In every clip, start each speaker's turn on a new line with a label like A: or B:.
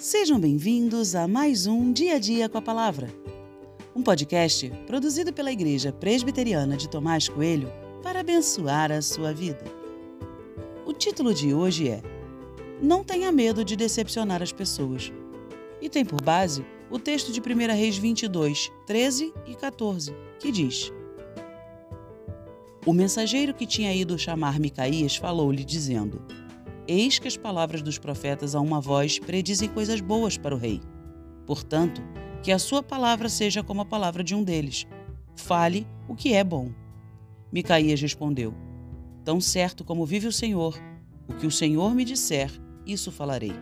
A: Sejam bem-vindos a mais um Dia a Dia com a Palavra, um podcast produzido pela Igreja Presbiteriana de Tomás Coelho para abençoar a sua vida. O título de hoje é Não tenha medo de decepcionar as pessoas e tem por base o texto de 1 Reis 22, 13 e 14, que diz: O mensageiro que tinha ido chamar Micaías falou-lhe, dizendo: Eis que as palavras dos profetas a uma voz predizem coisas boas para o rei. Portanto, que a sua palavra seja como a palavra de um deles. Fale o que é bom. Micaías respondeu: Tão certo como vive o Senhor, o que o Senhor me disser, isso falarei.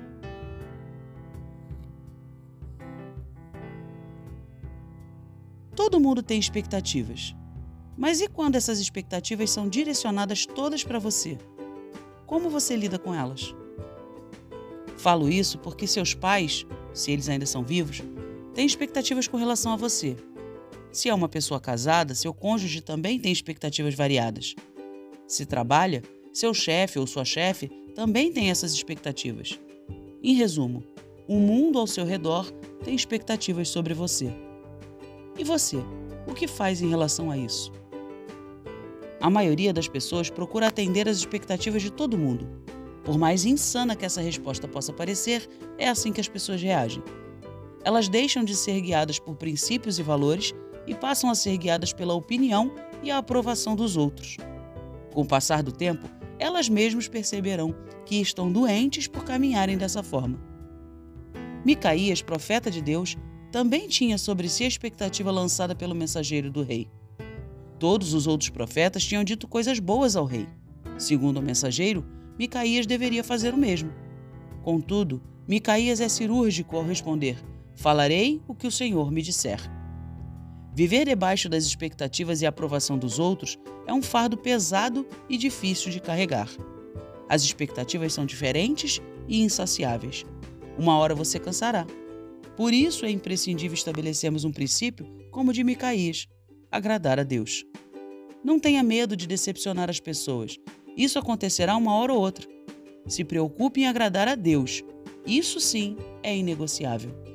A: Todo mundo tem expectativas. Mas e quando essas expectativas são direcionadas todas para você? Como você lida com elas? Falo isso porque seus pais, se eles ainda são vivos, têm expectativas com relação a você. Se é uma pessoa casada, seu cônjuge também tem expectativas variadas. Se trabalha, seu chefe ou sua chefe também tem essas expectativas. Em resumo, o mundo ao seu redor tem expectativas sobre você. E você, o que faz em relação a isso? A maioria das pessoas procura atender às expectativas de todo mundo. Por mais insana que essa resposta possa parecer, é assim que as pessoas reagem. Elas deixam de ser guiadas por princípios e valores e passam a ser guiadas pela opinião e a aprovação dos outros. Com o passar do tempo, elas mesmas perceberão que estão doentes por caminharem dessa forma. Micaías, profeta de Deus, também tinha sobre si a expectativa lançada pelo mensageiro do rei. Todos os outros profetas tinham dito coisas boas ao rei. Segundo o mensageiro, Micaías deveria fazer o mesmo. Contudo, Micaías é cirúrgico ao responder: Falarei o que o Senhor me disser. Viver debaixo das expectativas e aprovação dos outros é um fardo pesado e difícil de carregar. As expectativas são diferentes e insaciáveis. Uma hora você cansará. Por isso é imprescindível estabelecermos um princípio como o de Micaías, agradar a Deus. Não tenha medo de decepcionar as pessoas. Isso acontecerá uma hora ou outra. Se preocupe em agradar a Deus. Isso sim é inegociável.